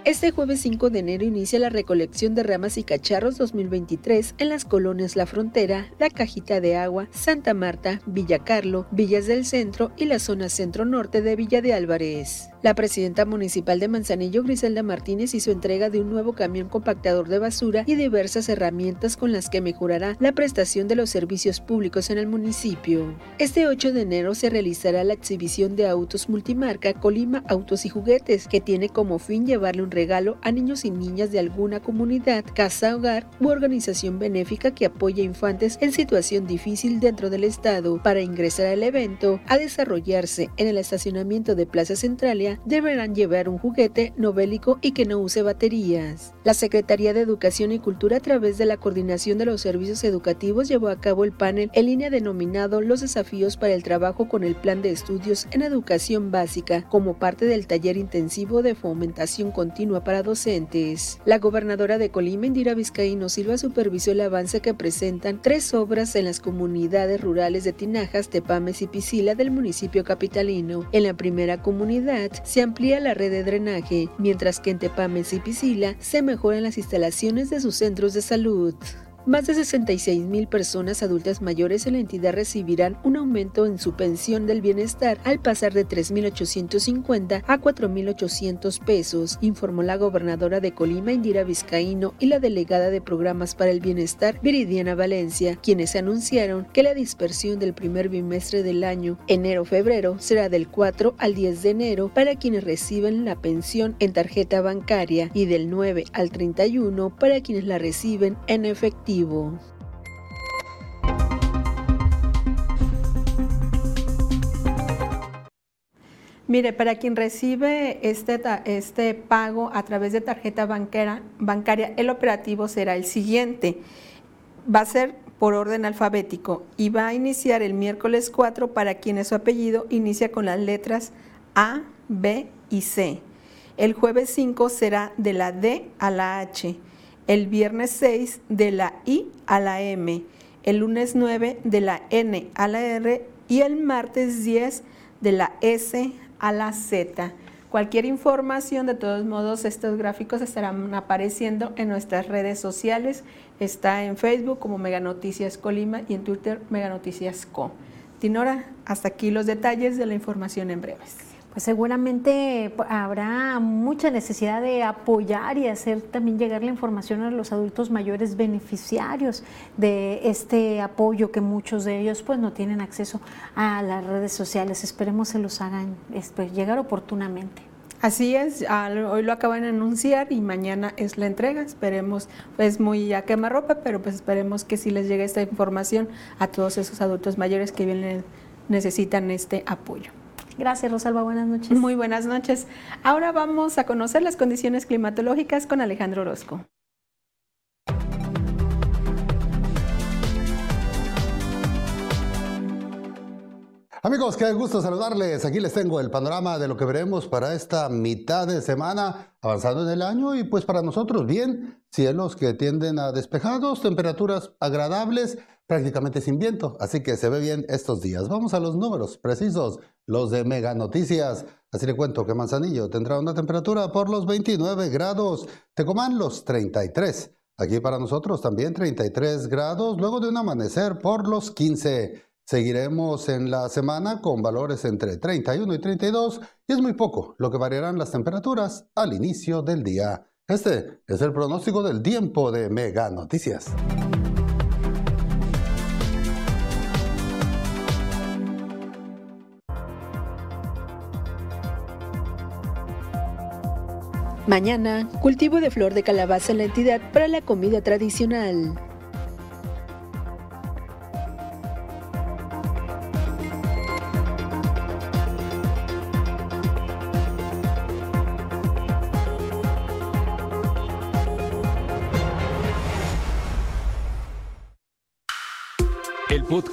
Este jueves 5 de enero inicia la recolección de ramas y cacharros 2023 en las colonias La Frontera, La Cajita de Agua, Santa Marta, Villa Carlo, Villas del Centro y la zona centro-norte de Villa de Álvarez. La presidenta municipal de Manzanillo, Griselda Martínez, hizo entrega de un nuevo camión compactador de basura y diversas herramientas con las que mejorará la prestación de los servicios públicos en el municipio. Este 8 de enero se realizará la exhibición de autos multimarca Colima Autos y Juguetes, que tiene como fin llevarle un regalo a niños y niñas de alguna comunidad, casa hogar u organización benéfica que apoya infantes en situación difícil dentro del estado. Para ingresar al evento, a desarrollarse en el estacionamiento de Plaza Centralia, deberán llevar un juguete no bélico y que no use baterías. La Secretaría de Educación y Cultura a través de la Coordinación de los Servicios Educativos llevó a cabo el panel en línea denominado Los desafíos para el trabajo con el plan de estudios en educación básica como parte del taller intensivo de fomentación continua para docentes. La gobernadora de Colima, Indira Vizcaíno Silva, supervisó el avance que presentan tres obras en las comunidades rurales de Tinajas, Tepames y Pisila del municipio capitalino. En la primera comunidad se amplía la red de drenaje, mientras que en Tepames y Pisila se mejoran las instalaciones de sus centros de salud. Más de 66 mil personas adultas mayores en la entidad recibirán un aumento en su pensión del bienestar al pasar de 3.850 a 4.800 pesos, informó la gobernadora de Colima Indira Vizcaíno y la delegada de programas para el bienestar Viridiana Valencia, quienes anunciaron que la dispersión del primer bimestre del año enero-febrero será del 4 al 10 de enero para quienes reciben la pensión en tarjeta bancaria y del 9 al 31 para quienes la reciben en efectivo. Mire, para quien recibe este, este pago a través de tarjeta bancaria, el operativo será el siguiente. Va a ser por orden alfabético y va a iniciar el miércoles 4 para quienes su apellido inicia con las letras A, B y C. El jueves 5 será de la D a la H. El viernes 6 de la I a la M. El lunes 9 de la N a la R y el martes 10 de la S a la Z. Cualquier información, de todos modos, estos gráficos estarán apareciendo en nuestras redes sociales. Está en Facebook como Mega Noticias Colima y en Twitter Mega Noticias Co. Tinora, hasta aquí los detalles de la información en breves. Pues seguramente pues, habrá mucha necesidad de apoyar y hacer también llegar la información a los adultos mayores beneficiarios de este apoyo que muchos de ellos pues no tienen acceso a las redes sociales. Esperemos se los hagan este, llegar oportunamente. Así es, hoy lo acaban de anunciar y mañana es la entrega. Esperemos, es muy a quemarropa, pero pues esperemos que sí les llegue esta información a todos esos adultos mayores que bien le- necesitan este apoyo. Gracias, Rosalba. Buenas noches. Muy buenas noches. Ahora vamos a conocer las condiciones climatológicas con Alejandro Orozco. Amigos, qué gusto saludarles. Aquí les tengo el panorama de lo que veremos para esta mitad de semana avanzando en el año y pues para nosotros bien, cielos que tienden a despejados, temperaturas agradables, prácticamente sin viento, así que se ve bien estos días. Vamos a los números precisos, los de Mega Noticias. Así le cuento que Manzanillo tendrá una temperatura por los 29 grados, Tecomán los 33. Aquí para nosotros también 33 grados, luego de un amanecer por los 15. Seguiremos en la semana con valores entre 31 y 32 y es muy poco lo que variarán las temperaturas al inicio del día. Este es el pronóstico del tiempo de Mega Noticias. Mañana, cultivo de flor de calabaza en la entidad para la comida tradicional.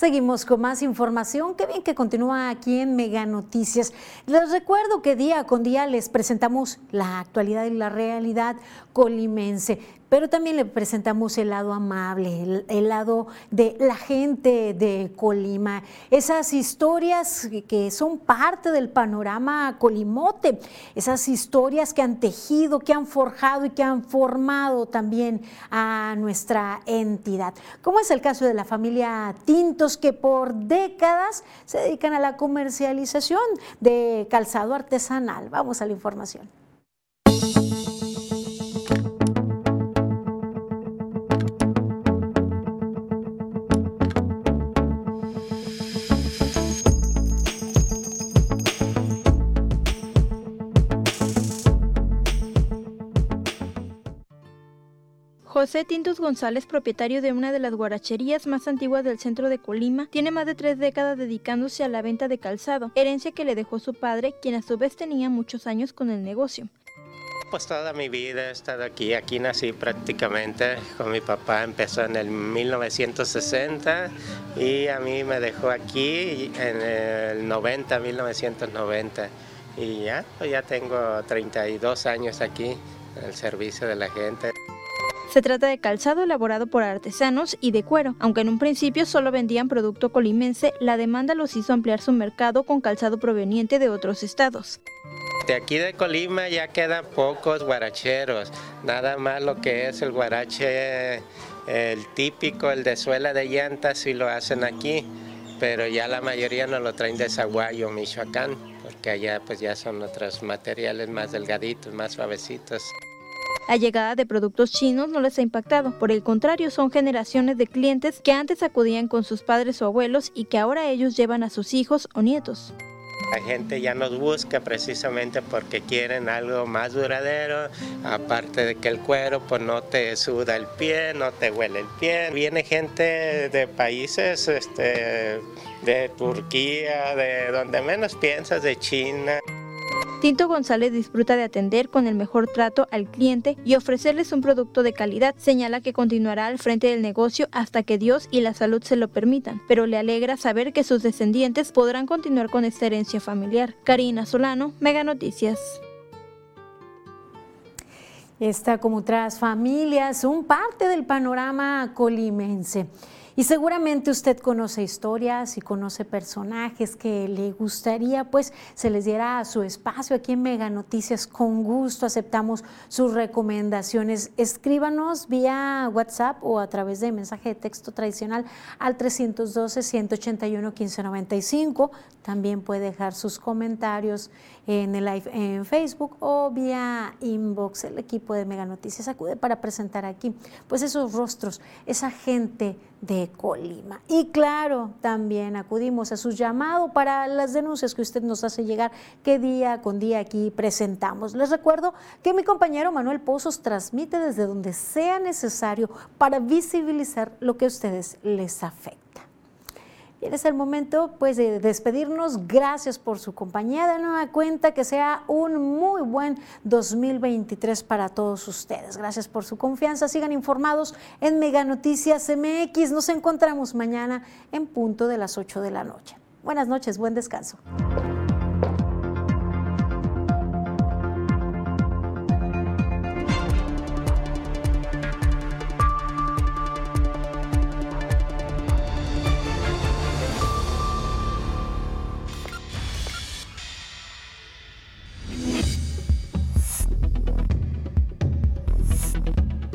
Seguimos con más información. Qué bien que continúa aquí en Mega Noticias. Les recuerdo que día con día les presentamos la actualidad y la realidad colimense pero también le presentamos el lado amable, el, lado de la gente de Colima, esas historias que son parte del panorama colimote, esas historias que han tejido, que han forjado y que han formado también a nuestra entidad, como es el caso de la familia Tintos, que por décadas se dedican a la comercialización de calzado artesanal. Vamos a la información. José Tintos González, propietario de una de las guaracherías más antiguas del centro de Colima, tiene más de tres décadas dedicándose a la venta de calzado, herencia que le dejó su padre, quien a su vez tenía muchos años con el negocio. Pues toda mi vida he estado aquí, aquí nací prácticamente, con mi papá empezó en el 1960 y a mí me dejó aquí en el 90, 1990 y ya, pues ya tengo 32 años aquí en el servicio de la gente. Se trata de calzado elaborado por artesanos y de cuero. Aunque en un principio solo vendían producto colimense, la demanda los hizo ampliar su mercado con calzado proveniente de otros estados. De aquí de Colima ya quedan pocos guaracheros, nada más lo que es el guarache, el típico, el de suela de llantas, si lo hacen aquí, pero ya la mayoría nos lo traen de Zaguayo, Michoacán, porque allá pues ya son otros materiales más delgaditos, más suavecitos. La llegada de productos chinos no les ha impactado, por el contrario, son generaciones de clientes que antes acudían con sus padres o abuelos y que ahora ellos llevan a sus hijos o nietos. La gente ya nos busca precisamente porque quieren algo más duradero, aparte de que el cuero pues no te suda el pie, no te huele el pie. Viene gente de países este, de Turquía, de donde menos piensas, de China. Tinto González disfruta de atender con el mejor trato al cliente y ofrecerles un producto de calidad. Señala que continuará al frente del negocio hasta que Dios y la salud se lo permitan, pero le alegra saber que sus descendientes podrán continuar con esta herencia familiar. Karina Solano, Mega Noticias. Está como otras familias, un parte del panorama colimense. Y seguramente usted conoce historias y conoce personajes que le gustaría pues se les diera su espacio aquí en Mega Noticias. Con gusto aceptamos sus recomendaciones. Escríbanos vía WhatsApp o a través de mensaje de texto tradicional al 312-181-1595. También puede dejar sus comentarios en el live en Facebook o vía inbox. El equipo de Mega Noticias acude para presentar aquí pues esos rostros, esa gente de Colima. Y claro, también acudimos a su llamado para las denuncias que usted nos hace llegar, que día con día aquí presentamos. Les recuerdo que mi compañero Manuel Pozos transmite desde donde sea necesario para visibilizar lo que a ustedes les afecta. Y es el momento pues de despedirnos. Gracias por su compañía. De nueva cuenta que sea un muy buen 2023 para todos ustedes. Gracias por su confianza. Sigan informados en Mega Noticias MX. Nos encontramos mañana en punto de las 8 de la noche. Buenas noches, buen descanso.